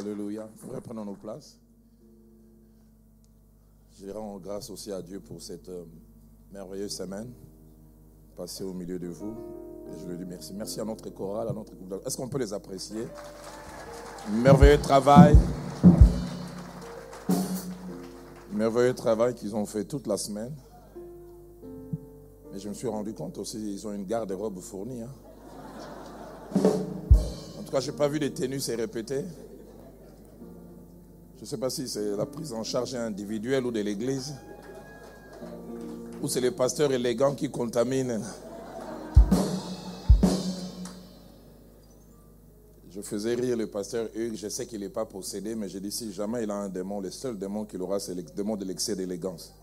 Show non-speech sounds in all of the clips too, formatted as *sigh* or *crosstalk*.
Alléluia. Prendre nos places. Je rends grâce aussi à Dieu pour cette euh, merveilleuse semaine passée au milieu de vous. Et je lui dis merci. Merci à notre chorale, à notre groupe. Est-ce qu'on peut les apprécier? Merveilleux travail. Merveilleux travail qu'ils ont fait toute la semaine. Et je me suis rendu compte aussi, ils ont une garde-robe fournie. Hein. En tout cas, je n'ai pas vu les tenues se répéter. Je ne sais pas si c'est la prise en charge individuelle ou de l'église, ou c'est les pasteurs élégants qui contaminent. Je faisais rire le pasteur Hugues, je sais qu'il n'est pas possédé, mais j'ai dit si jamais il a un démon, le seul démon qu'il aura, c'est le démon de l'excès d'élégance.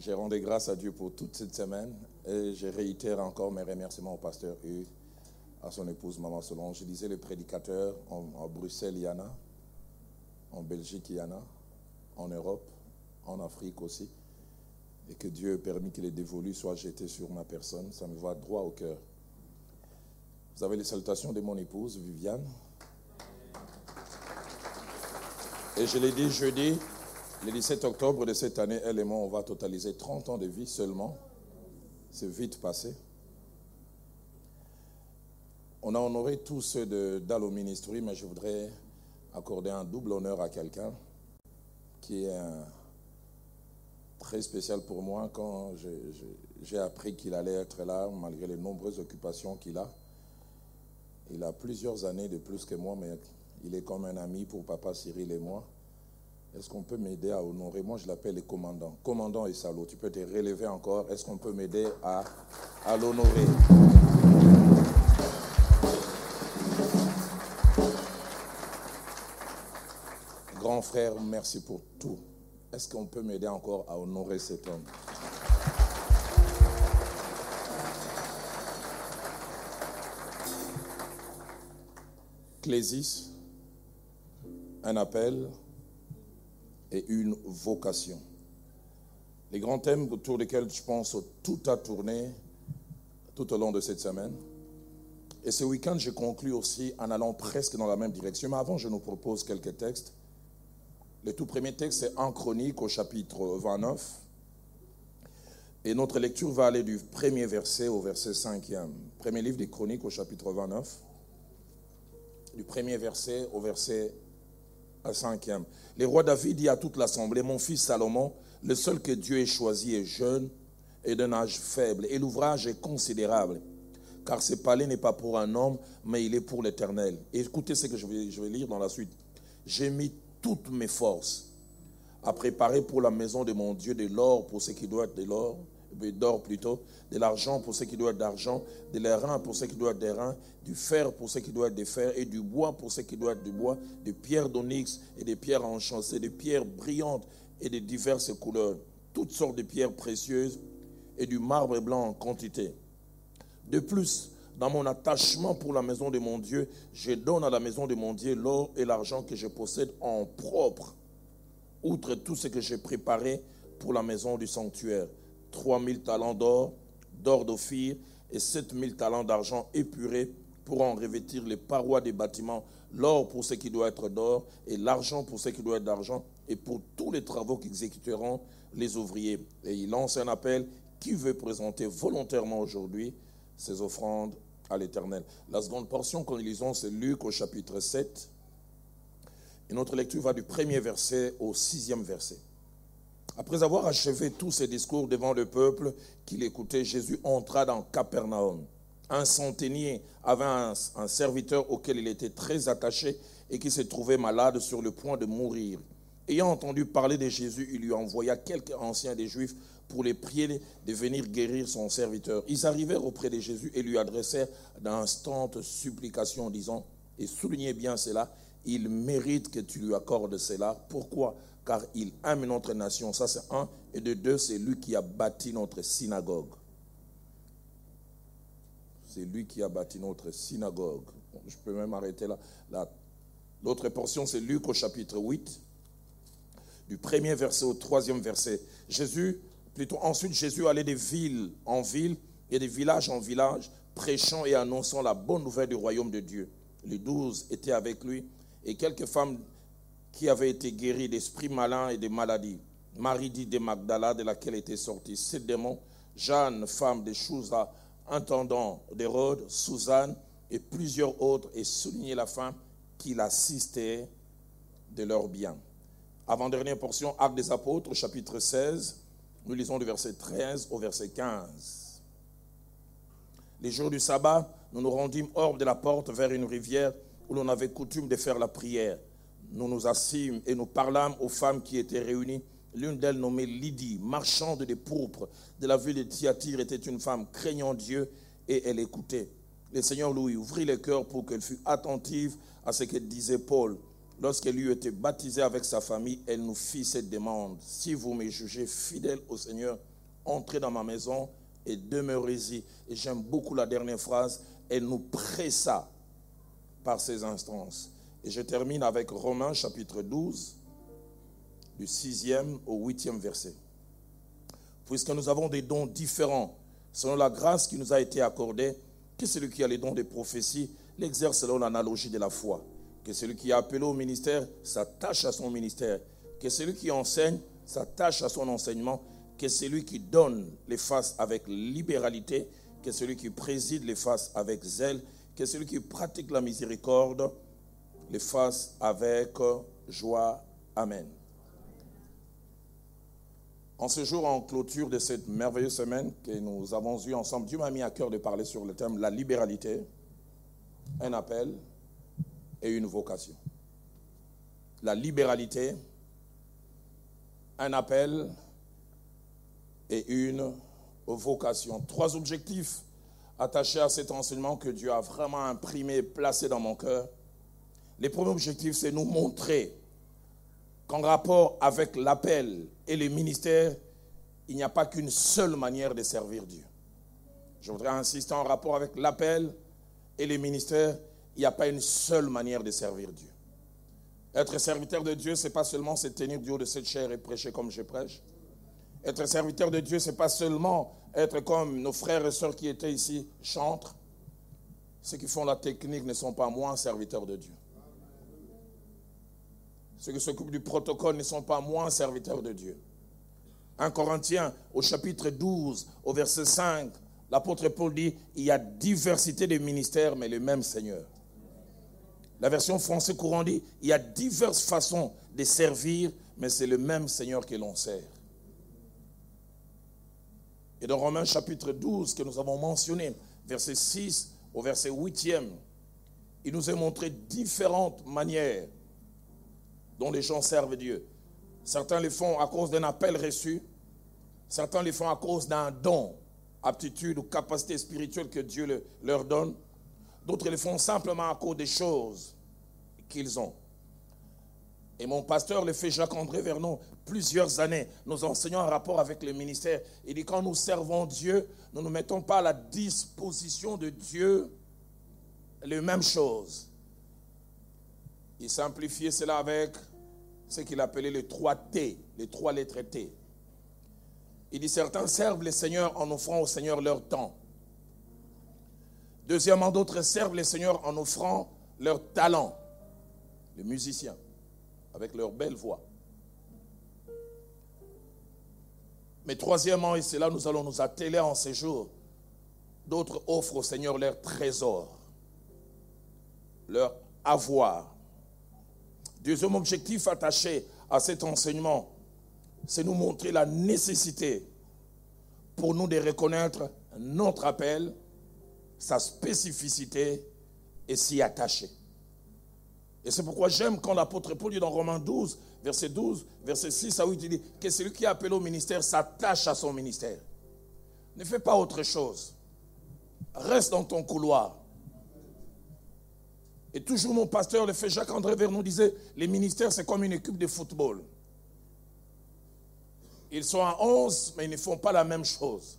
J'ai rendu grâce à Dieu pour toute cette semaine et je réitère encore mes remerciements au pasteur Hugues à son épouse Maman Solange. Je disais les prédicateurs, en, Bruxelles, il y en a, en Belgique, il y en a, en Europe, en Afrique aussi. Et que Dieu ait permis que les dévolus soient jetés sur ma personne. Ça me va droit au cœur. Vous avez les salutations de mon épouse, Viviane. Et je l'ai dit jeudi, le 17 octobre de cette année, elle et moi, on va totaliser 30 ans de vie seulement. C'est vite passé. On a honoré tous ceux d'Allo Ministry, mais je voudrais accorder un double honneur à quelqu'un qui est très spécial pour moi quand j'ai appris qu'il allait être là, malgré les nombreuses occupations qu'il a. Il a plusieurs années de plus que moi, mais il est comme un ami pour papa Cyril et moi. Est-ce qu'on peut m'aider à honorer? Moi, je l'appelle le commandant. Commandant et salaud, tu peux te relever encore. Est-ce qu'on peut m'aider à l'honorer? Frère, merci pour tout. Est-ce qu'on peut m'aider encore à honorer cet homme? Clésis, un appel et une vocation. Les grands thèmes autour desquels je pense tout a tourné tout au long de cette semaine. Et ce week-end, je conclus aussi en allant presque dans la même direction. Mais avant, je nous propose quelques textes le tout premier texte, c'est en Chronique au chapitre 29. Et notre lecture va aller du premier verset au verset cinquième. Premier livre des Chroniques au chapitre 29. Du premier verset au verset cinquième. Le roi David dit à toute l'assemblée, mon fils Salomon, le seul que Dieu ait choisi est jeune et d'un âge faible, et l'ouvrage est considérable, car ce palais n'est pas pour un homme, mais il est pour l'Éternel. Écoutez ce que je vais, je lire dans la suite. J'ai mis toutes mes forces à préparer pour la maison de mon Dieu de l'or pour ce qui doit être de l'or, d'or plutôt, de l'argent pour ce qui doit être d'argent, de l'airain pour ce qui doit être d'airain, du fer pour ce qui doit être de fer, et du bois pour ce qui doit être du bois, des pierres d'onyx et des pierres enchantées, des pierres brillantes et de diverses couleurs, toutes sortes de pierres précieuses et du marbre blanc en quantité. De plus, dans mon attachement pour la maison de mon Dieu, je donne à la maison de mon Dieu l'or et l'argent que je possède en propre, outre tout ce que j'ai préparé pour la maison du sanctuaire. 3000 talents d'or, d'or d'Ophir, et 7000 talents d'argent épuré pour en revêtir les parois des bâtiments, l'or pour ce qui doit être d'or, et l'argent pour ce qui doit être d'argent, et pour tous les travaux qu'exécuteront les ouvriers. Et il lance un appel qui veut présenter volontairement aujourd'hui ses offrandes à l'éternel. La seconde portion que nous lisons, c'est Luc au chapitre 7. Et notre lecture va du premier verset au sixième verset. Après avoir achevé tous ses discours devant le peuple qu'il écoutait, Jésus entra dans Capernaum. Un centenier avait un, un, serviteur auquel il était très attaché et qui se trouvait malade sur le point de mourir. Ayant entendu parler de Jésus, il lui envoya quelques anciens des Juifs pour les prier de venir guérir son serviteur. Ils arrivèrent auprès de Jésus et lui adressèrent d'instantes supplications en disant, et soulignez bien cela, il mérite que tu lui accordes cela. Pourquoi? Car il aime notre nation. Ça, c'est un. Et de deux, c'est lui qui a bâti notre synagogue. C'est lui qui a bâti notre synagogue. Je peux même arrêter là. L'autre portion, c'est Luc au chapitre 8, du premier verset au troisième verset. Jésus, ensuite, Jésus allait de ville en ville et de village en village, prêchant et annonçant la bonne nouvelle du royaume de Dieu. Les douze étaient avec lui et quelques femmes qui avaient été guéries d'esprits malins et de maladies. Marie dit de Magdala, de laquelle étaient sortis sept démons, Jeanne, femme de Chouza, intendant d'Hérode, Suzanne et plusieurs autres, et souligner la femme qui l'assistait de leurs biens. Avant-dernière portion, Actes des Apôtres, chapitre 16, nous lisons du verset 13 au verset 15. Les jours du sabbat, nous nous rendîmes hors de la porte vers une rivière où l'on avait coutume de faire la prière. Nous nous assîmes et nous parlâmes aux femmes qui étaient réunies. L'une d'elles, nommée Lydie, marchande de pourpre de la ville de Thyatire, était une femme craignant Dieu et elle écoutait. Le Seigneur lui ouvrit le cœur pour qu'elle fût attentive à ce que disait Paul. Lorsqu'elle eut été baptisée avec sa famille, elle nous fit cette demande. Si vous me jugez fidèle au Seigneur, entrez dans ma maison et demeurez-y. Et j'aime beaucoup la dernière phrase. Elle nous pressa par ces instances. Et je termine avec Romains chapitre 12, du 6e au 8e verset. Puisque nous avons des dons différents selon la grâce qui nous a été accordée, que celui qui a les dons de prophétie l'exerce selon l'analogie de la foi. Que celui qui est appelé au ministère s'attache à son ministère. Que celui qui enseigne s'attache à son enseignement. Que celui qui donne les fasse avec libéralité. Que celui qui préside les fasse avec zèle que celui qui pratique la miséricorde le fasse avec joie. Amen. En ce jour, en clôture de cette merveilleuse semaine que nous avons eue ensemble, Dieu m'a mis à cœur de parler sur le thème la libéralité, un appel et une vocation. La libéralité, un appel et une vocation. Trois objectifs attaché à cet enseignement que Dieu a vraiment imprimé, placé dans mon cœur. Les premiers objectifs, c'est nous montrer qu'en rapport avec l'appel et les ministères, il n'y a pas qu'une seule manière de servir Dieu. Je voudrais insister en rapport avec l'appel et les ministères, il n'y a pas une seule manière de servir Dieu. Être serviteur de Dieu, ce n'est pas seulement se tenir du haut de cette chair et prêcher comme je prêche. Être serviteur de Dieu, ce n'est pas seulement être comme nos frères et sœurs qui étaient ici chantent. Ceux qui font la technique ne sont pas moins serviteurs de Dieu. Ceux qui s'occupent du protocole ne sont pas moins serviteurs de Dieu. 1 Corinthiens, au chapitre 12, au verset 5, l'apôtre Paul dit, il y a diversité de ministères, mais le même Seigneur. La version française courant dit, il y a diverses façons de servir, mais c'est le même Seigneur que l'on sert. Et dans Romains chapitre 12 que nous avons mentionné, verset 6 au verset 8e, il nous est montré différentes manières dont les gens servent Dieu. Certains les font à cause d'un appel reçu, certains les font à cause d'un don, aptitude ou capacité spirituelle que Dieu leur donne, d'autres les font simplement à cause des choses qu'ils ont. Et mon pasteur, le fait Jacques-André Vernon, plusieurs années, nous enseignons en rapport avec le ministère. Il dit quand nous servons Dieu, nous ne mettons pas à la disposition de Dieu les mêmes choses. Il simplifiait cela avec ce qu'il appelait les trois T, les trois lettres T. Il dit certains servent le Seigneur en offrant au Seigneur leur temps. Deuxièmement, d'autres servent le Seigneur en offrant leur talent, les musiciens avec leur belle voix. Mais troisièmement, et c'est là nous allons nous atteler en ces jours, d'autres offrent au Seigneur leur trésor, leur avoir. Deuxième objectif attaché à cet enseignement, c'est nous montrer la nécessité pour nous de reconnaître notre appel, sa spécificité et s'y attacher. Et c'est pourquoi j'aime quand l'apôtre Paul dit dans Romains 12, verset 12, verset 6 à 8, il dit que celui qui est appelé au ministère s'attache à son ministère. Ne fais pas autre chose. Reste dans ton couloir. Et toujours mon pasteur, le fait Jacques-André Vernon, disait, les ministères, c'est comme une équipe de football. Ils sont à 11, mais ils ne font pas la même chose.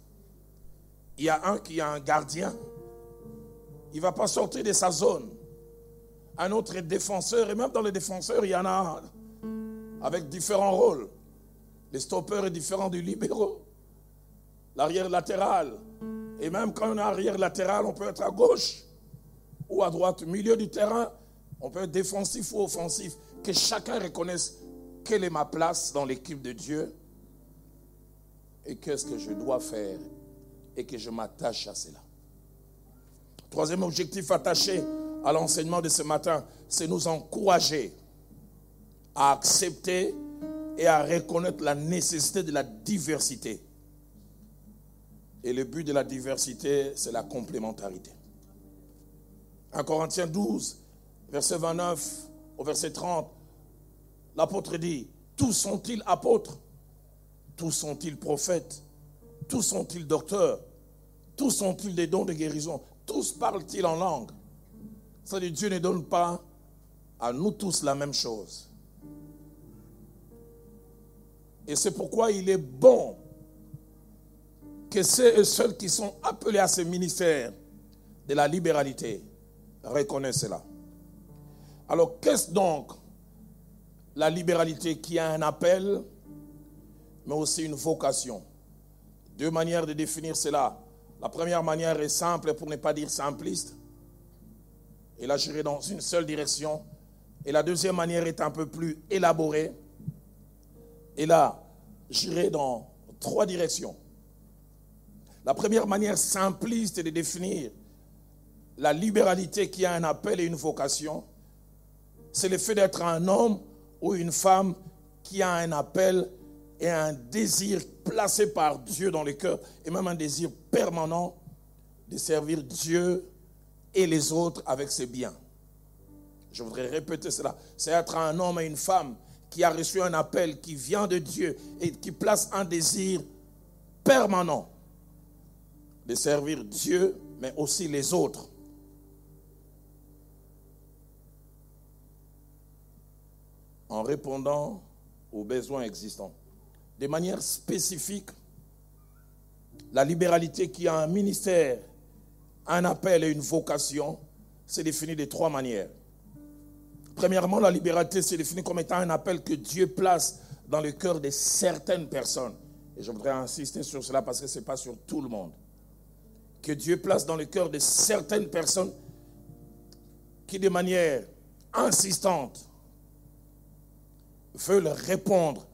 Il y a un qui a un gardien. Il ne va pas sortir de sa zone. Un autre défenseur. Et même dans les défenseurs, il y en a avec différents rôles. Les stoppeurs est différent du libéraux. L'arrière latéral. Et même quand on est arrière latéral, on peut être à gauche ou à droite. Milieu du terrain, on peut être défensif ou offensif. Que chacun reconnaisse quelle est ma place dans l'équipe de Dieu et qu'est-ce que je dois faire et que je m'attache à cela. Troisième objectif attaché à l'enseignement de ce matin, c'est nous encourager à accepter et à reconnaître la nécessité de la diversité. Et le but de la diversité, c'est la complémentarité. En Corinthiens 12, verset 29 au verset 30, l'apôtre dit, tous sont-ils apôtres? Tous sont-ils prophètes? Tous sont-ils docteurs? Tous sont-ils des dons de guérison? Tous parlent-ils en langue? C'est-à-dire Dieu ne donne pas à nous tous la même chose. Et c'est pourquoi il est bon que ceux et ceux qui sont appelés à ce ministère de la libéralité reconnaissent cela. Alors qu'est-ce donc la libéralité qui a un appel mais aussi une vocation? Deux manières de définir cela. La première manière est simple pour ne pas dire simpliste. Et là, j'irai dans une seule direction. Et la deuxième manière est un peu plus élaborée. Et là, j'irai dans trois directions. La première manière simpliste de définir la libéralité qui a un appel et une vocation, c'est le fait d'être un homme ou une femme qui a un appel et un désir placé par Dieu dans le cœur, et même un désir permanent de servir Dieu et les autres avec ses biens. Je voudrais répéter cela. C'est être un homme et une femme qui a reçu un appel qui vient de Dieu et qui place un désir permanent de servir Dieu, mais aussi les autres. En répondant aux besoins existants de manière spécifique la libéralité qui a un ministère, un appel et une vocation, c'est défini de trois manières. Premièrement, la libéralité, c'est défini comme étant un appel que Dieu place dans le cœur de certaines personnes. Et je voudrais insister sur cela parce que ce n'est pas sur tout le monde. Que Dieu place dans le cœur de certaines personnes qui, de manière insistante, veulent répondre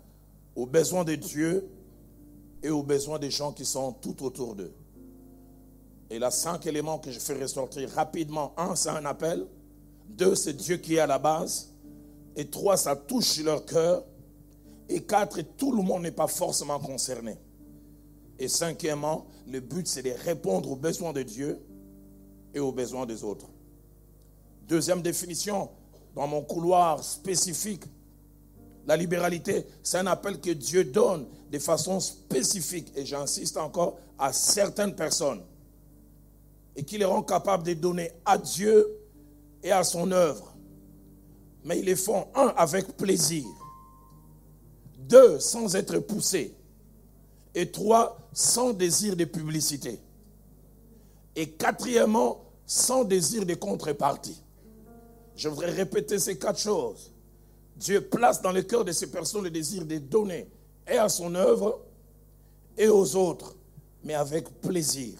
aux besoins de Dieu et aux besoins des gens qui sont tout autour d'eux. Et là, cinq éléments que je fais ressortir rapidement. Un, c'est un appel. Deux, c'est Dieu qui est à la base. Et trois, ça touche leur cœur. Et quatre, tout le monde n'est pas forcément concerné. Et cinquièmement, le but, c'est de répondre aux besoins de Dieu et aux besoins des autres. Deuxième définition, dans mon couloir spécifique, la libéralité, c'est un appel que Dieu donne de façon spécifique, et j'insiste encore, à certaines personnes, et qui les rend capables de donner à Dieu et à son œuvre. Mais ils les font, un, avec plaisir, deux, sans être poussés, et trois, sans désir de publicité, et quatrièmement, sans désir de contrepartie. Je voudrais répéter ces quatre choses. Dieu place dans le cœur de ces personnes le désir de donner et à son œuvre et aux autres, mais avec plaisir.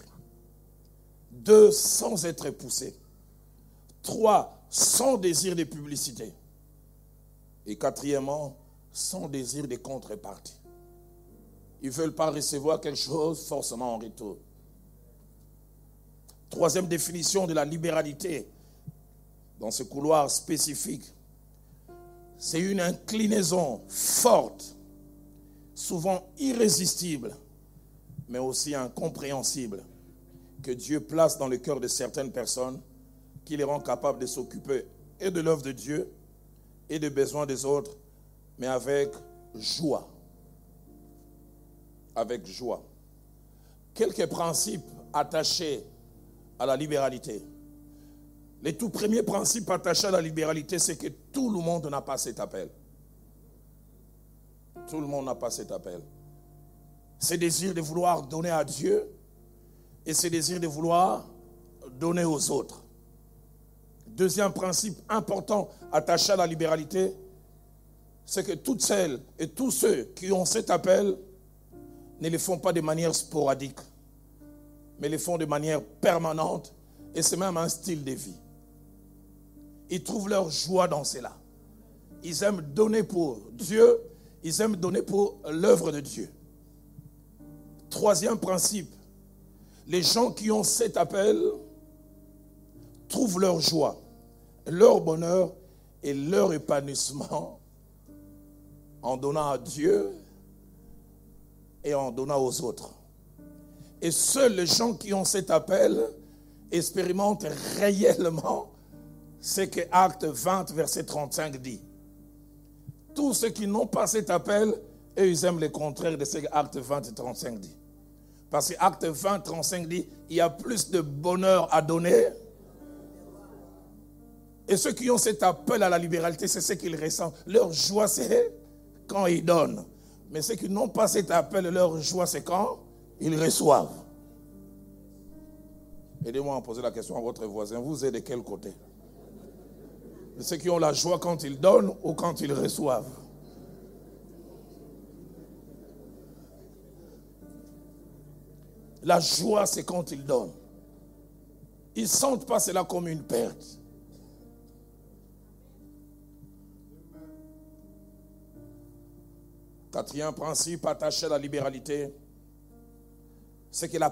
Deux, sans être poussé. Trois, sans désir de publicité. Et quatrièmement, sans désir de contrepartie. Ils ne veulent pas recevoir quelque chose forcément en retour. Troisième définition de la libéralité dans ce couloir spécifique c'est une inclinaison forte, souvent irrésistible, mais aussi incompréhensible, que Dieu place dans le cœur de certaines personnes qui les rend capables de s'occuper et de l'œuvre de Dieu et des besoins des autres, mais avec joie. Avec joie. Quelques principes attachés à la libéralité. Les tout premiers principes attachés à la libéralité, c'est que tout le monde n'a pas cet appel. Tout le monde n'a pas cet appel. C'est désir de vouloir donner à Dieu et c'est désir de vouloir donner aux autres. Deuxième principe important attaché à la libéralité, c'est que toutes celles et tous ceux qui ont cet appel ne le font pas de manière sporadique, mais le font de manière permanente et c'est même un style de vie. Ils trouvent leur joie dans cela. Ils aiment donner pour Dieu, ils aiment donner pour l'œuvre de Dieu. Troisième principe, les gens qui ont cet appel trouvent leur joie, leur bonheur et leur épanouissement en donnant à Dieu et en donnant aux autres. Et seuls les gens qui ont cet appel expérimentent réellement ce que Acte 20, verset 35 dit. Tous ceux qui n'ont pas cet appel, eux, ils aiment le contraire de ce que Acte 20 et 35 dit. Parce que Acte 20, 35 dit, il y a plus de bonheur à donner. Et ceux qui ont cet appel à la libéralité, c'est ce qu'ils ressentent. Leur joie, c'est quand ils donnent. Mais ceux qui n'ont pas cet appel, leur joie, c'est quand ils reçoivent. Aidez-moi à poser la question à votre voisin. Vous êtes de quel côté? Ceux qui ont la joie quand ils donnent ou quand ils reçoivent? La joie, c'est quand ils donnent. Ils ne sentent pas cela comme une perte. Quatrième principe attaché à la libéralité, c'est que la,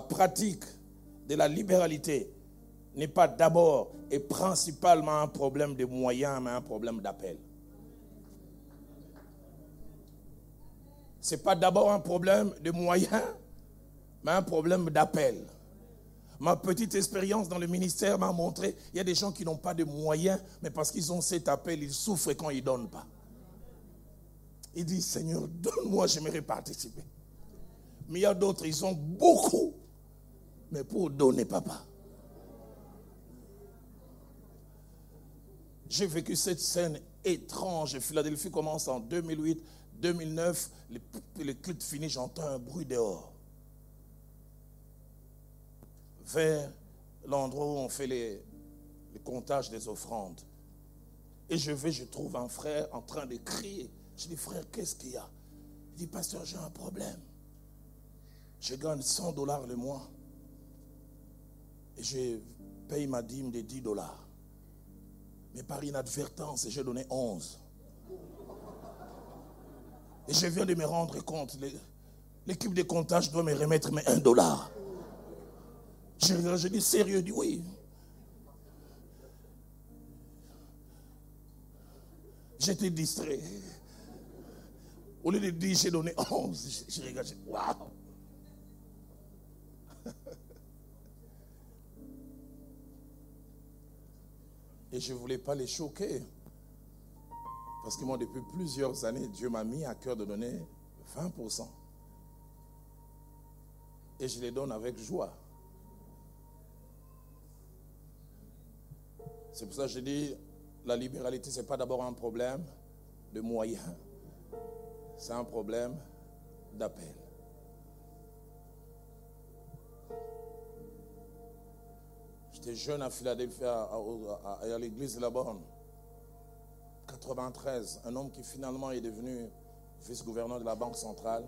pratique de la libéralité n'est pas d'abord et principalement un problème de moyens, mais un problème d'appel. Ce n'est pas d'abord un problème de moyens, mais un problème d'appel. Ma petite expérience dans le ministère m'a montré, il y a des gens qui n'ont pas de moyens, mais parce qu'ils ont cet appel, ils souffrent quand ils ne donnent pas. Ils disent, Seigneur, donne-moi, j'aimerais participer. Mais il y a d'autres, ils ont beaucoup, mais pour donner, papa. J'ai vécu cette scène étrange. Philadelphie commence en 2008. 2009, le, culte fini, j'entends un bruit dehors. Vers l'endroit où on fait le comptage des offrandes. Et je vais, je trouve un frère en train de crier. Je dis, frère, qu'est-ce qu'il y a? Il dit, pasteur, j'ai un problème. Je gagne 100 dollars le mois. Et je paye ma dîme de 10 dollars. Mais par inadvertance, j'ai donné 11. Et je viens de me rendre compte, l'équipe de comptage doit me remettre un dollar. Je, dis sérieux, dis oui. J'étais distrait. Au lieu de dire j'ai donné 11, je, regarde, je dis waouh. Et je ne voulais pas les choquer. Parce que moi, depuis plusieurs années, Dieu m'a mis à cœur de donner 20%. Et je les donne avec joie. C'est pour ça que je dis, la libéralité, ce n'est pas d'abord un problème de moyens. C'est un problème d'appel. J'étais jeune à Philadelphie, à, à l'église de la Borne. 93, un homme qui finalement est devenu vice-gouverneur de la Banque centrale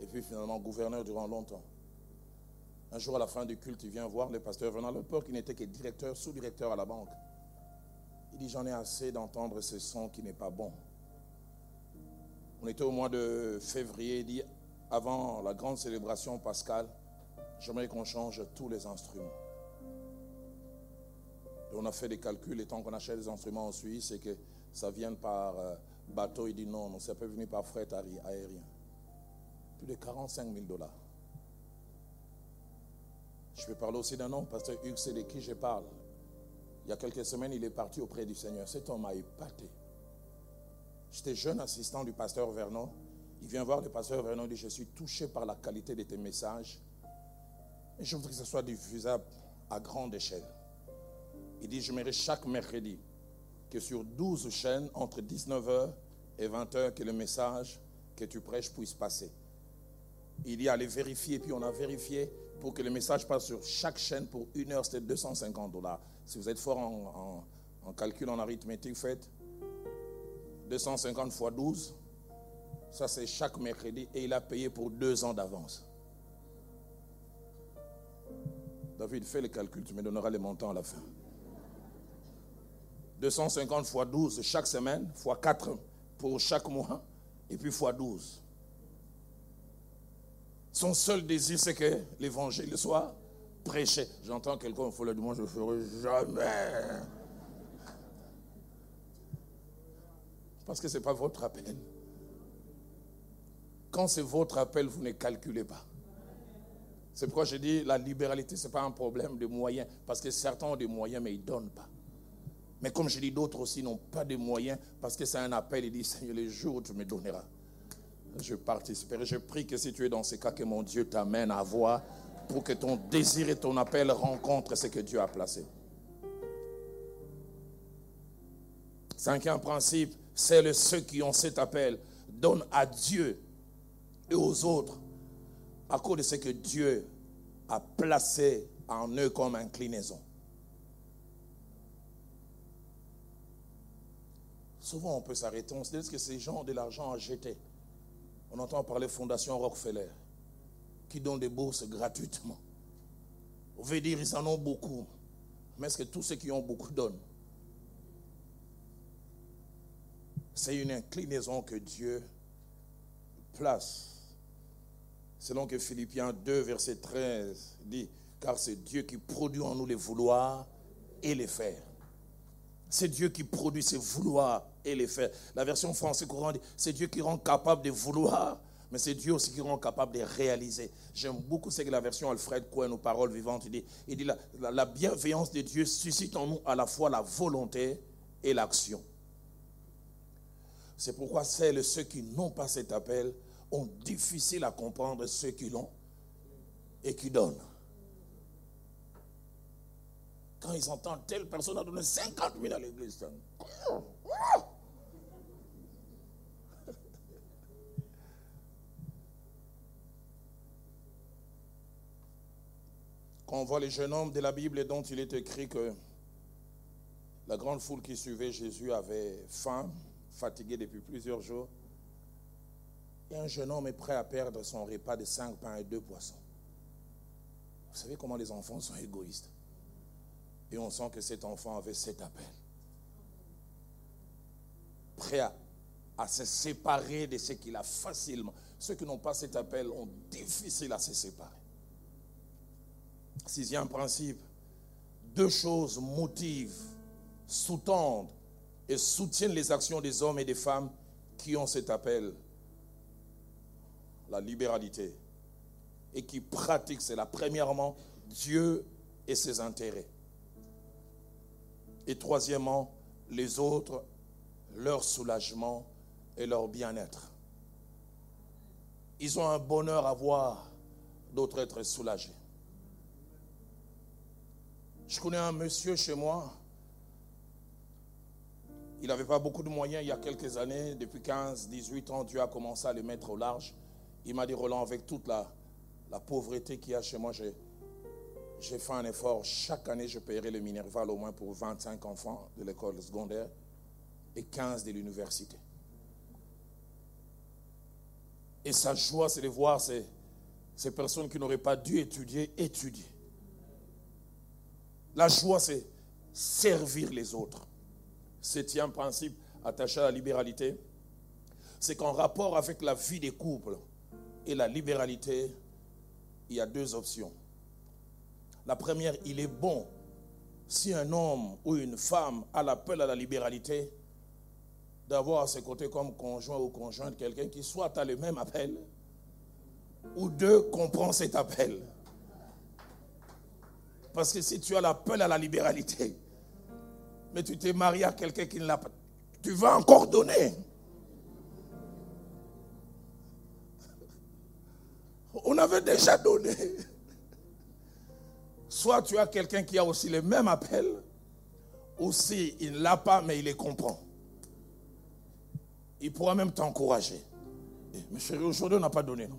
et puis finalement gouverneur durant longtemps. Un jour à la fin du culte, il vient voir le pasteur venant l'époque, il n'était que directeur, sous-directeur à la banque. Il dit, j'en ai assez d'entendre ce son qui n'est pas bon. On était au mois de février, il dit, avant la grande célébration pascale, j'aimerais qu'on change tous les instruments. Et on a fait des calculs, et tant qu'on achète des instruments en Suisse, c'est que ça vient par bateau. Il dit non, non, ça peut venir par fret aérien. Plus de 45 000 dollars. Je peux parler aussi d'un nom, pasteur Hugues, c'est de qui je parle. Il y a quelques semaines, il est parti auprès du Seigneur. Cet homme m'a épaté. J'étais jeune assistant du pasteur Vernon. Il vient voir le pasteur Vernon et dit, je suis touché par la qualité de tes messages. Et je voudrais que ce soit diffusable à grande échelle. Il dit, je mérite chaque mercredi que sur 12 chaînes, entre 19h et 20h, que le message que tu prêches puisse passer. Il dit, allez vérifier, puis on a vérifié pour que le message passe sur chaque chaîne pour une heure, c'était 250 dollars. Si vous êtes fort en, en calcul, en arithmétique, faites 250 fois 12. Ça, c'est chaque mercredi. Et il a payé pour deux ans d'avance. David, fais le calcul, tu me donneras les montants à la fin. 250 fois 12 chaque semaine, fois 4 pour chaque mois, et puis fois 12. Son seul désir, c'est que l'évangile soit prêché. J'entends quelqu'un, il faut le dire, je ne ferai jamais. Parce que ce n'est pas votre appel. Quand c'est votre appel, vous ne calculez pas. C'est pourquoi je dis la libéralité, ce n'est pas un problème de moyens. Parce que certains ont des moyens, mais ils ne donnent pas. Mais comme je dis, d'autres aussi n'ont pas de moyens parce que c'est un appel. Il dit Seigneur, les jours où tu me donneras, je participerai. Je prie que si tu es dans ces cas, que mon Dieu t'amène à voir pour que ton désir et ton appel rencontrent ce que Dieu a placé. Cinquième principe, c'est ceux qui ont cet appel donnent à Dieu et aux autres à cause de ce que Dieu a placé en eux comme inclinaison. Souvent, on peut s'arrêter, on se dit que ces gens ont de l'argent à jeter. On entend parler Fondation Rockefeller, qui donne des bourses gratuitement. On veut dire ils en ont beaucoup. Mais est-ce que tous ceux qui ont beaucoup donnent? C'est une inclinaison que Dieu place. Selon que Philippiens 2, verset 13 dit, car c'est Dieu qui produit en nous les vouloirs et les faire. C'est Dieu qui produit ces vouloirs et les faire. La version française courante dit, c'est Dieu qui rend capable de vouloir, mais c'est Dieu aussi qui rend capable de réaliser. J'aime beaucoup ce que la version Alfred Cohen aux paroles vivantes dit. Il dit, la, la bienveillance de Dieu suscite en nous à la fois la volonté et l'action. C'est pourquoi celles, ceux qui n'ont pas cet appel ont difficile à comprendre ceux qui l'ont et qui donnent. Quand ils entendent telle personne a donné 50 000 à l'église, Quand on voit les jeunes hommes de la Bible dont il est écrit que la grande foule qui suivait Jésus avait faim, fatigué depuis plusieurs jours. Et un jeune homme est prêt à perdre son repas de cinq pains et deux poissons. Vous savez comment les enfants sont égoïstes? Et on sent que cet enfant avait cet appel. Prêt à, se séparer de ce qu'il a facilement. Ceux qui n'ont pas cet appel ont difficile à se séparer. Sixième principe, deux choses motivent, sous-tendent et soutiennent les actions des hommes et des femmes qui ont cet appel, la libéralité, et qui pratiquent cela. Premièrement, Dieu et ses intérêts. Et troisièmement, les autres, leur soulagement et leur bien-être. Ils ont un bonheur à voir d'autres être soulagés. Je connais un monsieur chez moi, il n'avait pas beaucoup de moyens il y a quelques années. Depuis 15, 18 ans, Dieu a commencé à les mettre au large. Il m'a dit, Roland, avec toute la, la pauvreté qu'il y a chez moi, j'ai fait un effort. Chaque année, je paierai le Minerval au moins pour 25 enfants de l'école secondaire et 15 de l'université. Et sa joie, c'est de voir ces, ces personnes qui n'auraient pas dû étudier, étudier. La joie, c'est servir les autres. Septième principe attaché à la libéralité, c'est qu'en rapport avec la vie des couples et la libéralité, il y a deux options. La première, il est bon si un homme ou une femme a l'appel à la libéralité, d'avoir à ses côtés comme conjoint ou conjointe quelqu'un qui soit à le même appel, ou deux comprend cet appel. Parce que si tu as l'appel à la libéralité, Mais tu t'es marié à quelqu'un qui ne l'a pas. Tu vas encore donner. On avait déjà donné. Soit tu as quelqu'un qui a aussi le même appel, ou si il ne l'a pas, mais il les comprend. Il pourra même t'encourager. Mais chérie, aujourd'hui, on n'a pas donné, non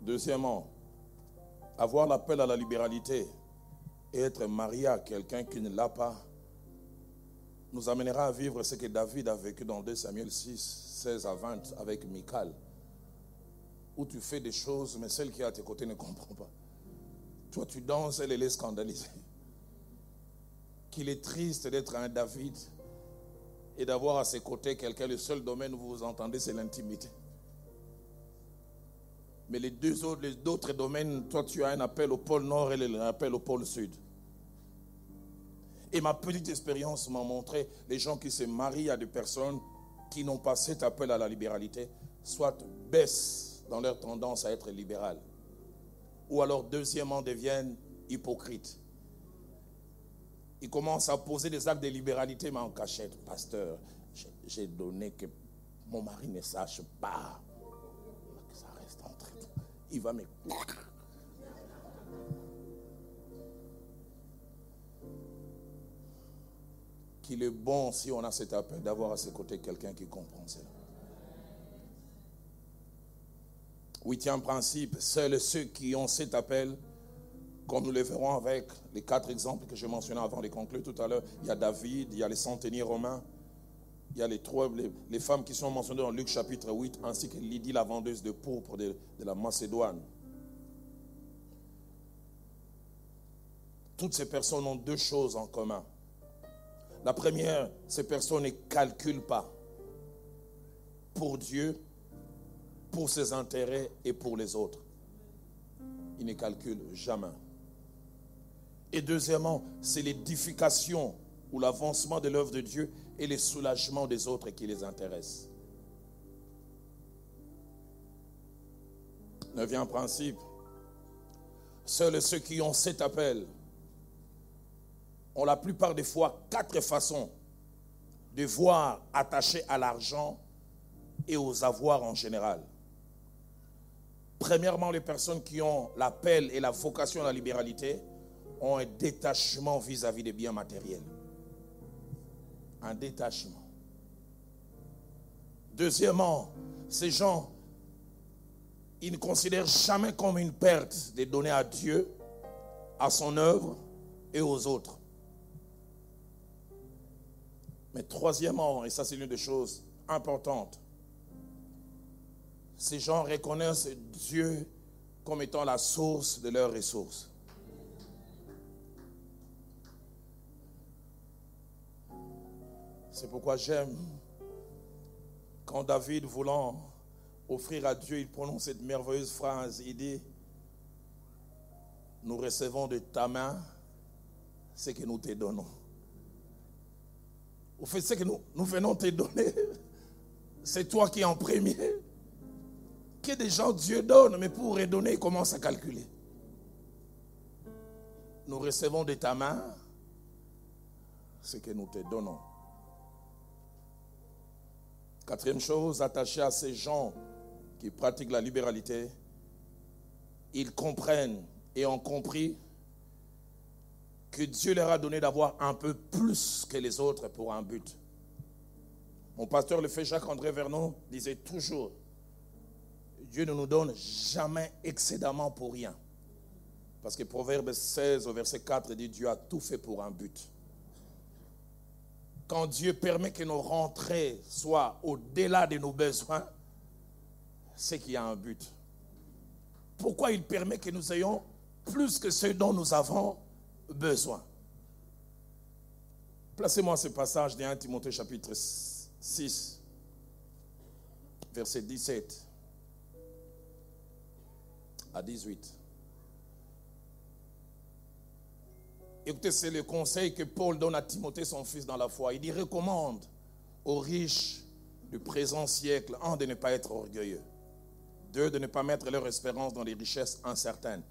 Deuxièmement, avoir l'appel à la libéralité et être marié à quelqu'un qui ne l'a pas nous amènera à vivre ce que David a vécu dans 2 Samuel 6, 16 à 20 avec Michal, où tu fais des choses, mais celle qui est à tes côtés ne comprend pas. Toi, tu danses, elle, elle est scandalisée. Qu'il est triste d'être un David et d'avoir à ses côtés quelqu'un, le seul domaine où vous vous entendez, c'est l'intimité. Mais les deux autres, les autres domaines, toi tu as un appel au pôle nord et un appel au pôle sud. Et ma petite expérience m'a montré les gens qui se marient à des personnes qui n'ont pas cet appel à la libéralité, soit baissent dans leur tendance à être libéral, ou alors deuxièmement deviennent hypocrites. Ils commencent à poser des actes de libéralité, mais en cachette. Pasteur, j'ai donné que mon mari ne sache pas il va me... Qu'il est bon si on a cet appel d'avoir à ses côtés quelqu'un qui comprend cela. Huitième principe, seuls ceux qui ont cet appel, comme nous le verrons avec les quatre exemples que je mentionnais avant de conclure tout à l'heure, il y a David, il y a les centeniers romains, il y a les trois, femmes qui sont mentionnées dans Luc chapitre 8, ainsi que Lydie, la vendeuse de pourpre de la Macédoine. Toutes ces personnes ont deux choses en commun. La première, ces personnes ne calculent pas pour Dieu, pour ses intérêts et pour les autres. Ils ne calculent jamais. Et deuxièmement, c'est l'édification ou l'avancement de l'œuvre de Dieu et les soulagements des autres qui les intéressent. Neuvième principe, seuls ceux qui ont cet appel ont la plupart des fois quatre façons de voir attachées à l'argent et aux avoirs en général. Premièrement, les personnes qui ont l'appel et la vocation à la libéralité ont un détachement vis-à-vis des biens matériels un détachement. Deuxièmement, ces gens, ils ne considèrent jamais comme une perte de donner à Dieu, à son œuvre et aux autres. Mais troisièmement, et ça c'est l'une des choses importantes, ces gens reconnaissent Dieu comme étant la source de leurs ressources. C'est pourquoi j'aime quand David, voulant offrir à Dieu, il prononce cette merveilleuse phrase. Il dit, nous recevons de ta main ce que nous te donnons. Au fait, ce que nous, venons te donner, c'est toi qui es en premier. Que des gens Dieu donne, mais pour redonner, il commence à calculer. Nous recevons de ta main ce que nous te donnons. Quatrième chose, attachée à ces gens qui pratiquent la libéralité, ils comprennent et ont compris que Dieu leur a donné d'avoir un peu plus que les autres pour un but. Mon pasteur, le fait Jacques-André Vernon, disait toujours, Dieu ne nous donne jamais excédemment pour rien. Parce que Proverbe 16 au verset 4 dit, Dieu a tout fait pour un but quand Dieu permet que nos rentrées soient au-delà de nos besoins, c'est qu'il y a un but. Pourquoi il permet que nous ayons plus que ce dont nous avons besoin Placez-moi ce passage de 1 Timothée chapitre 6, verset 17 à 18. Écoutez, c'est le conseil que Paul donne à Timothée, son fils, dans la foi. Il dit, recommande aux riches du présent siècle, un, de ne pas être orgueilleux. Deux, de ne pas mettre leur espérance dans les richesses incertaines.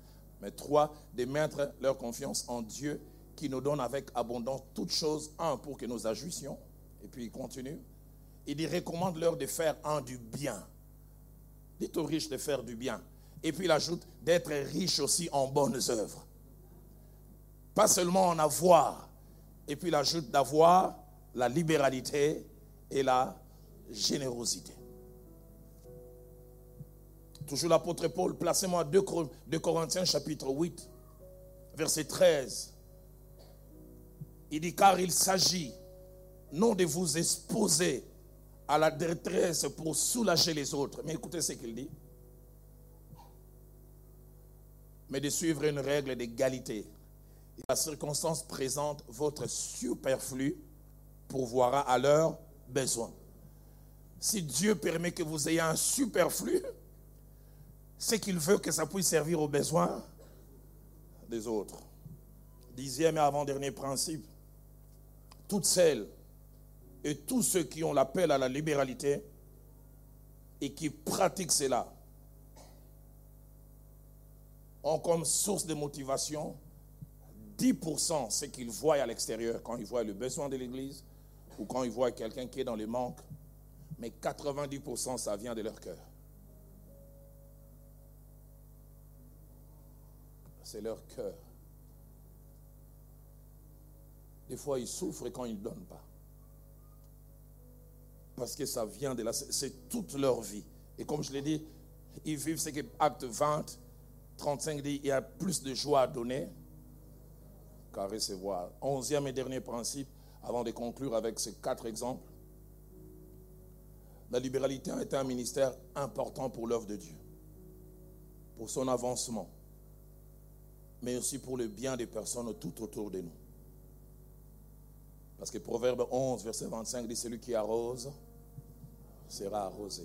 Mais trois, de mettre leur confiance en Dieu qui nous donne avec abondance toutes choses, un, pour que nous agissions. Et puis il continue. Il recommande-leur de faire un du bien. Dites aux riches de faire du bien. Et puis il ajoute d'être riche aussi en bonnes œuvres. Pas seulement en avoir. Et puis il ajoute d'avoir la libéralité et la générosité. Toujours l'apôtre Paul, placez-moi 2 Corinthiens chapitre 8, verset 13. Il dit, car il s'agit non de vous exposer à la détresse pour soulager les autres. Mais écoutez ce qu'il dit. Mais de suivre une règle d'égalité. La circonstance présente votre superflu pourvoira à leurs besoins. Si Dieu permet que vous ayez un superflu, c'est qu'il veut que ça puisse servir aux besoins des autres. Dixième et avant-dernier principe, toutes celles et tous ceux qui ont l'appel à la libéralité et qui pratiquent cela ont comme source de motivation 10% ce qu'ils voient à l'extérieur quand ils voient le besoin de l'Église ou quand ils voient quelqu'un qui est dans le manque, mais 90% ça vient de leur cœur. C'est leur cœur. Des fois, ils souffrent quand ils ne donnent pas. Parce que ça vient de là, c'est toute leur vie. Et comme je l'ai dit, ils vivent ce que Acte 20, 35 dit, il y a plus de joie à donner qu'à recevoir. Onzième et dernier principe, avant de conclure avec ces quatre exemples. La libéralité a été un ministère important pour l'œuvre de Dieu, pour son avancement mais aussi pour le bien des personnes tout autour de nous. Parce que Proverbe 11, verset 25 dit, celui qui arrose sera arrosé.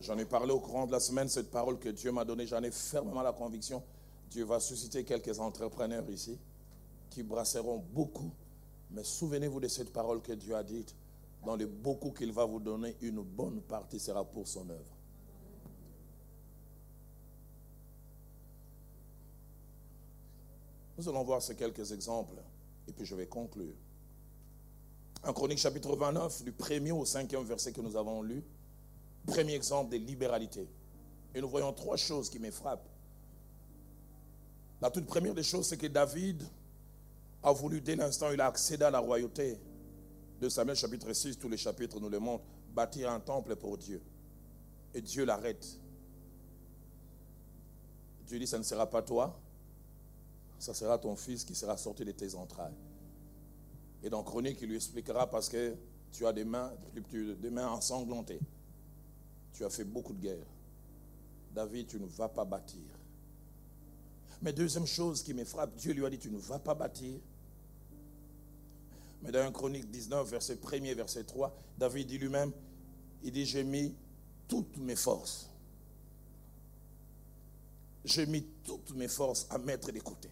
J'en ai parlé au courant de la semaine, cette parole que Dieu m'a donnée, j'en ai fermement la conviction. Dieu va susciter quelques entrepreneurs ici qui brasseront beaucoup. Mais souvenez-vous de cette parole que Dieu a dite. Dans le beaucoup qu'il va vous donner, une bonne partie sera pour son œuvre. Nous allons voir ces quelques exemples et puis je vais conclure. En Chronique chapitre 29, du premier au cinquième verset que nous avons lu, premier exemple de libéralité. Et nous voyons trois choses qui me frappent. La toute première des choses, c'est que David a voulu, dès l'instant où il a accédé à la royauté, de Samuel chapitre 6, tous les chapitres nous le montrent, bâtir un temple pour Dieu. Et Dieu l'arrête. Dieu dit, ça ne sera pas toi, ça sera ton fils qui sera sorti de tes entrailles. Et dans Chronique, il lui expliquera parce que tu as des mains, des mains ensanglantées. Tu as fait beaucoup de guerres. David, tu ne vas pas bâtir. Mais deuxième chose qui me frappe, Dieu lui a dit, tu ne vas pas bâtir. Mais dans Chronique 19, verset 1er, verset 3, David dit lui-même, il dit, j'ai mis toutes mes forces. J'ai mis toutes mes forces à mettre de côté.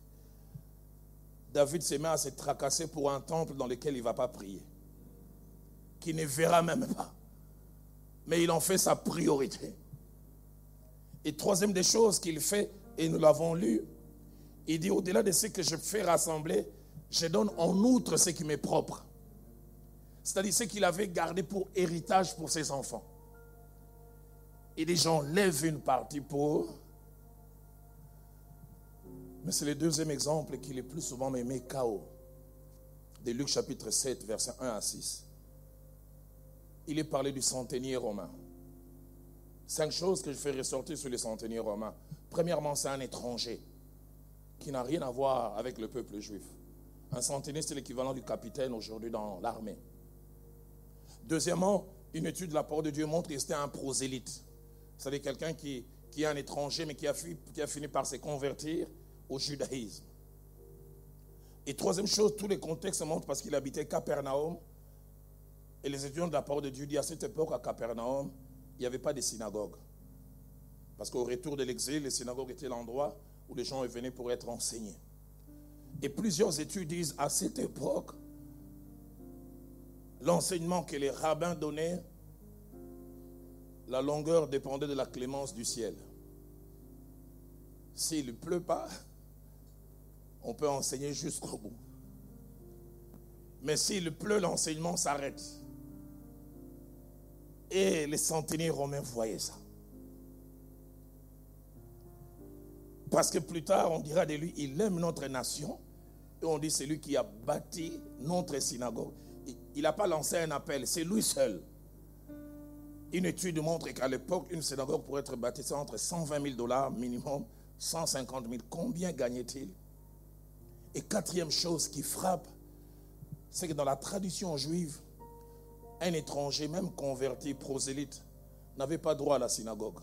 David se met à se tracasser pour un temple dans lequel il ne va pas prier, qui ne verra même pas. Mais il en fait sa priorité. Et troisième des choses qu'il fait, et nous l'avons lu, il dit au-delà de ce que je fais rassembler, je donne en outre ce qui m'est propre. C'est-à-dire ce qu'il avait gardé pour héritage pour ses enfants. Les gens lèvent une partie pour mais c'est le deuxième exemple qui est le plus souvent m'aimé KO. De Luc chapitre 7, versets 1 à 6. Il est parlé du centenier romain. Cinq choses que je fais ressortir sur les centeniers romains. Premièrement, c'est un étranger qui n'a rien à voir avec le peuple juif. Un centenier, c'est l'équivalent du capitaine aujourd'hui dans l'armée. Deuxièmement, une étude de la parole de Dieu montre que c'était un prosélyte. C'est-à-dire quelqu'un qui, qui est un étranger, mais qui a fini par se convertir au judaïsme. Et troisième chose, tous les contextes montrent parce qu'il habitait Capernaum. Et les étudiants de la parole de Dieu disent à cette époque, à Capernaum, il n'y avait pas de synagogue. Parce qu'au retour de l'exil, les synagogues étaient l'endroit où les gens venaient pour être enseignés. Et plusieurs études disent à cette époque, l'enseignement que les rabbins donnaient, la longueur dépendait de la clémence du ciel. S'il ne pleut pas, on peut enseigner jusqu'au bout. Mais s'il pleut, l'enseignement s'arrête. Et les centeniers romains voyaient ça. Parce que plus tard, on dira de lui, il aime notre nation. Et on dit, c'est lui qui a bâti notre synagogue. Il n'a pas lancé un appel, c'est lui seul. Une étude montre qu'à l'époque, une synagogue pourrait être bâtie entre 120 000 dollars minimum, 150 000. Combien gagnait-il Et quatrième chose qui frappe, c'est que dans la tradition juive, un étranger, même converti, prosélyte, n'avait pas droit à la synagogue.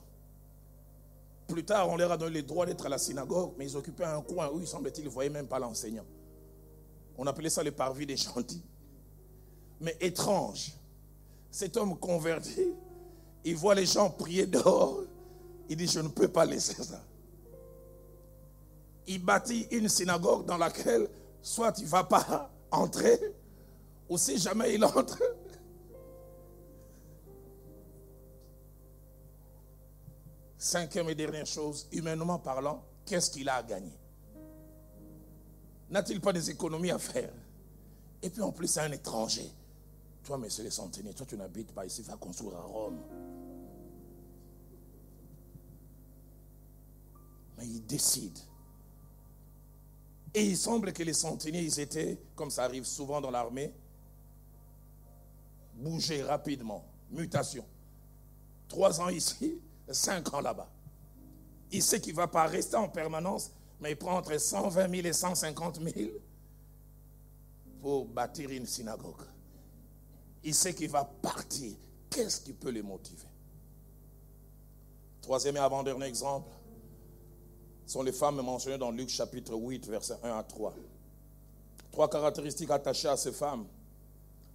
Plus tard, on leur a donné le droit d'être à la synagogue, mais ils occupaient un coin où, il semble-t-il, ils ne voyaient même pas l'enseignant. On appelait ça le parvis des gentils. Mais étrange, cet homme converti, il voit les gens prier dehors. Il dit, je ne peux pas laisser ça. Il bâtit une synagogue dans laquelle soit il ne va pas entrer, ou si jamais il entre, Cinquième et dernière chose, humainement parlant, qu'est-ce qu'il a à gagner? N'a-t-il pas des économies à faire? Et puis en plus, c'est un étranger. Toi, monsieur les centeniers, toi, tu n'habites pas ici, va construire à Rome. Mais il décide. Et il semble que les centeniers, ils étaient, comme ça arrive souvent dans l'armée, bougés rapidement, mutation. Trois ans ici, *laughs* cinq ans là-bas. Il sait qu'il ne va pas rester en permanence, mais il prend entre 120 000 et 150 000 pour bâtir une synagogue. Il sait qu'il va partir. Qu'est-ce qui peut le motiver? Troisième et avant-dernier exemple sont les femmes mentionnées dans Luc chapitre 8, versets 1 à 3. Trois caractéristiques attachées à ces femmes.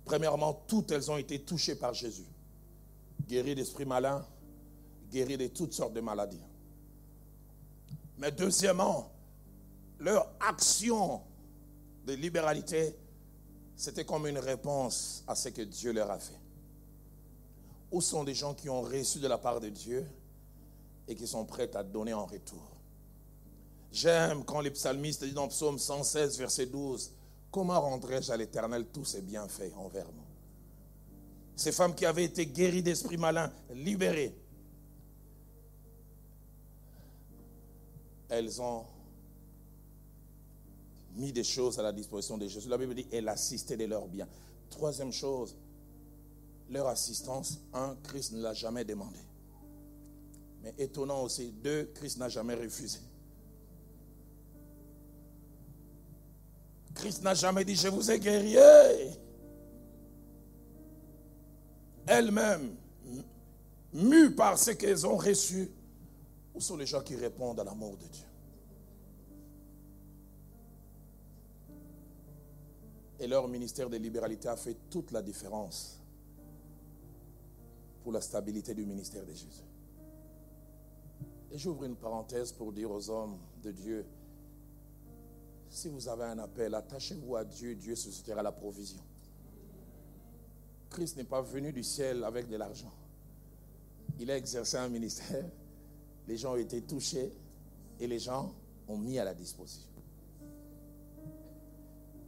Premièrement, toutes elles ont été touchées par Jésus. Guéries d'esprit malin, guéries de toutes sortes de maladies. Mais deuxièmement, leur action de libéralité, c'était comme une réponse à ce que Dieu leur a fait. Où sont des gens qui ont reçu de la part de Dieu et qui sont prêts à donner en retour? J'aime quand les psalmistes disent dans Psaume 116, verset 12, Comment rendrai-je à l'Éternel tous ses bienfaits envers nous Ces femmes qui avaient été guéries d'esprit malin, libérées, elles ont mis des choses à la disposition de Jésus. La Bible dit, elle assistait de leurs biens. Troisième chose, leur assistance, un, Christ ne l'a jamais demandé. Mais étonnant aussi, deux, Christ n'a jamais refusé. Christ n'a jamais dit, je vous ai guéri. Elles-mêmes, mues par ce qu'elles ont reçu, où sont les gens qui répondent à l'amour de Dieu? Et leur ministère de libéralité a fait toute la différence pour la stabilité du ministère de Jésus. Et j'ouvre une parenthèse pour dire aux hommes de Dieu, si vous avez un appel, attachez-vous à Dieu, Dieu suscitera la provision. Christ n'est pas venu du ciel avec de l'argent. Il a exercé un ministère, les gens ont été touchés et les gens ont mis à la disposition.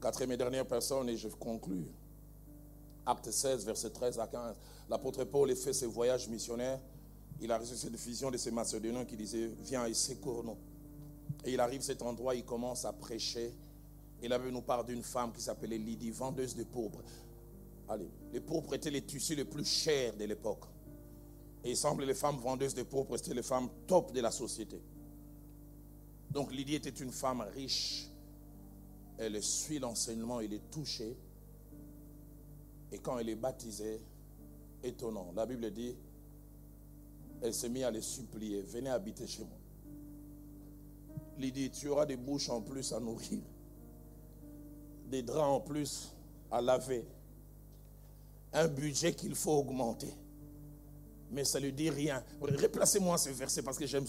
Quatrième et dernière personne, et je conclus. Acte 16, verset 13 à 15. L'apôtre Paul a fait ses voyages missionnaires. Il a reçu cette vision de ces Macédoniens qui disaient Viens et secours-nous. Et il arrive à cet endroit, il commence à prêcher. Et là, il nous parle d'une femme qui s'appelait Lydie, vendeuse de pourpre. Allez, les pourpres étaient les tissus les plus chers de l'époque. Et il semble que les femmes vendeuses de pourpre, c'était les femmes top de la société. Donc Lydie était une femme riche, elle suit l'enseignement, elle est touchée. Et quand elle est baptisée, étonnant, la Bible dit, elle s'est mise à les supplier, venez habiter chez moi. Lydie, tu auras des bouches en plus à nourrir, des draps en plus à laver, un budget qu'il faut augmenter. Mais ça ne lui dit rien. Replacez-moi ce verset parce que j'aime,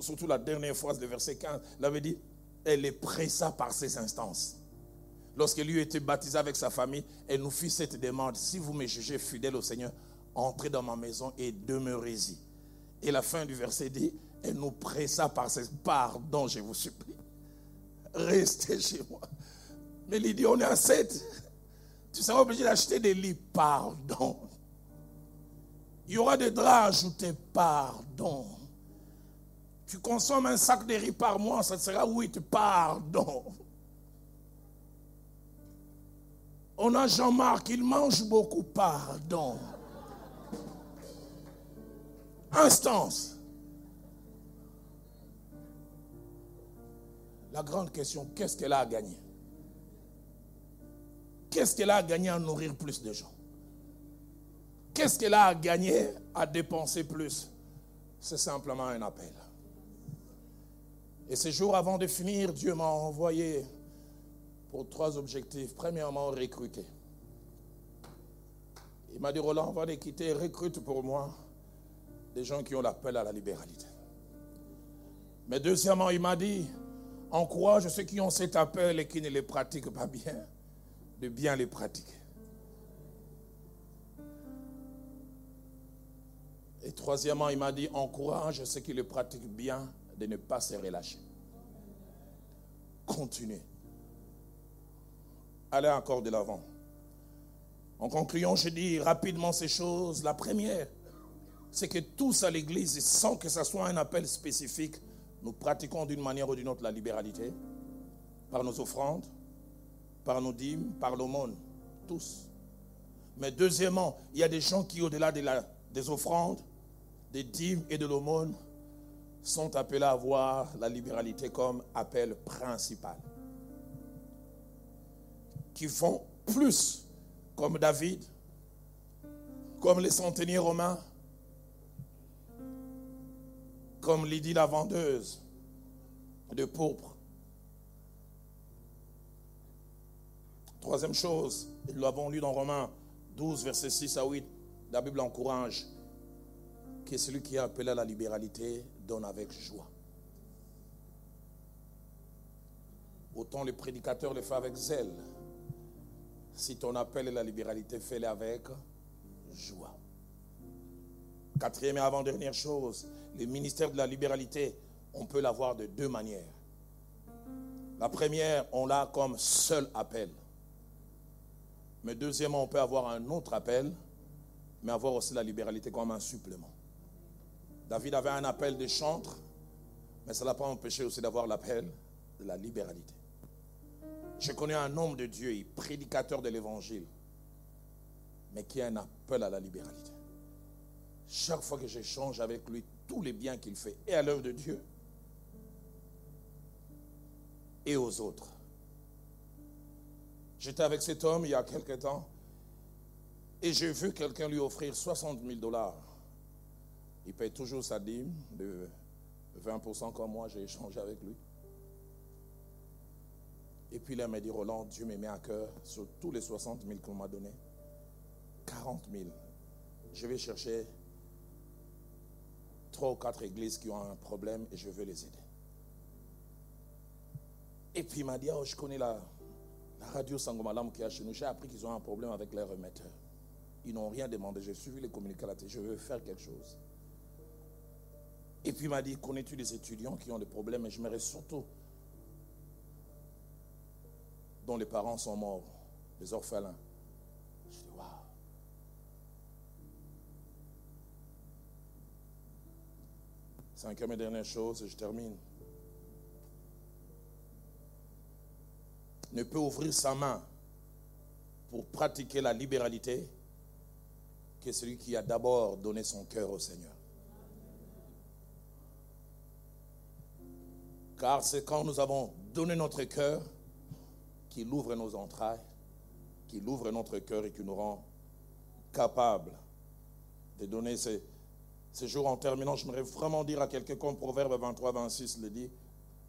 surtout la dernière phrase, le verset 15. Il avait dit, elle est pressa par ses instances. Lorsqu'elle lui était baptisée avec sa famille, elle nous fit cette demande. Si vous me jugez fidèle au Seigneur, entrez dans ma maison et demeurez-y. Et la fin du verset dit, elle nous pressa par ses pardon, je vous supplie. Restez chez moi. Mais il dit, on est à 7. Tu seras obligé d'acheter des lits, pardon. Il y aura des draps ajoutés, pardon. Tu consommes un sac de riz par mois, ça sera 8, pardon. On a Jean-Marc, il mange beaucoup, pardon. Instance. La grande question, qu'est-ce qu'elle a à gagner? Qu'est-ce qu'elle a à gagner à nourrir plus de gens? Qu'est-ce qu'elle a à gagner à dépenser plus? C'est simplement un appel. Et ces jours avant de finir, Dieu m'a envoyé pour trois objectifs. Premièrement, recruter. Il m'a dit, Roland, va les quitter, recrute pour moi des gens qui ont l'appel à la libéralité. Mais deuxièmement, il m'a dit, encourage ceux qui ont cet appel et qui ne les pratiquent pas bien, de bien les pratiquer. Et troisièmement, il m'a dit, encourage ceux qui le pratiquent bien de ne pas se relâcher. Continuez. Allez encore de l'avant. En concluant, je dis rapidement ces choses. La première, c'est que tous à l'Église, sans que ce soit un appel spécifique, nous pratiquons d'une manière ou d'une autre la libéralité, par nos offrandes, par nos dîmes, par l'aumône, tous. Mais deuxièmement, il y a des gens qui, au-delà des offrandes, des dîmes et de l'aumône, sont appelés à voir la libéralité comme appel principal. Qui font plus comme David, comme les centeniers romains, comme Lydie la vendeuse de pourpre. Troisième chose, nous l'avons lu dans Romains 12, versets 6 à 8, la Bible encourage que celui qui est appelé à la libéralité donne avec joie. Autant le prédicateur le fait avec zèle. Si ton appel est la libéralité, fais-le avec joie. Quatrième et avant-dernière chose, le ministère de la libéralité, on peut l'avoir de deux manières. La première, on l'a comme seul appel. Mais deuxièmement, on peut avoir un autre appel, mais avoir aussi la libéralité comme un supplément. David avait un appel de chantre, mais ça ne l'a pas empêché aussi d'avoir l'appel de la libéralité. Je connais un homme de Dieu, prédicateur de l'évangile, mais qui a un appel à la libéralité. Chaque fois que j'échange avec lui, tous les biens qu'il fait, et à l'œuvre de Dieu, et aux autres. J'étais avec cet homme il y a quelque temps, et j'ai vu quelqu'un lui offrir 60 000 dollars. Il paye toujours sa dîme de 20% comme moi, j'ai échangé avec lui. Et puis là, il m'a dit, Roland, Dieu me met à cœur sur tous les 60 000 qu'on m'a donné. 40 000. Je vais chercher trois ou quatre églises qui ont un problème et je veux les aider. Et puis il m'a dit, oh, je connais la, la radio Sangomalam qui est chez nous. J'ai appris qu'ils ont un problème avec les remetteurs. Ils n'ont rien demandé. J'ai suivi les télé. Je veux faire quelque chose. Et puis il m'a dit, connais-tu des étudiants qui ont des problèmes? Et je me surtout dont les parents sont morts, les orphelins. Je dis, waouh. Cinquième et dernière chose, et je termine. Ne peut ouvrir sa main pour pratiquer la libéralité que celui qui a d'abord donné son cœur au Seigneur. Car c'est quand nous avons donné notre cœur qu'il ouvre nos entrailles, qu'il ouvre notre cœur et qui nous rend capables de donner ces, ces jours en terminant. J'aimerais vraiment dire à quelqu'un comme Proverbe 23, 26 le dit,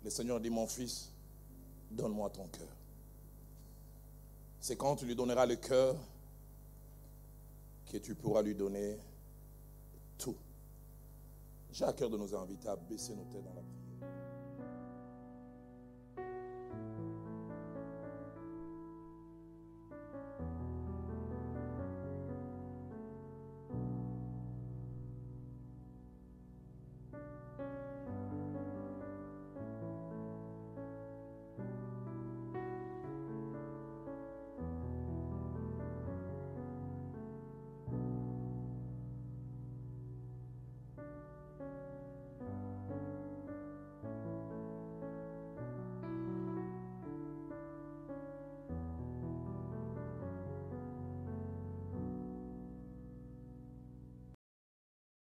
le Seigneur dit, mon fils, donne-moi ton cœur. C'est quand tu lui donneras le cœur que tu pourras lui donner tout. J'ai à cœur de nous inviter à baisser nos têtes dans la prière.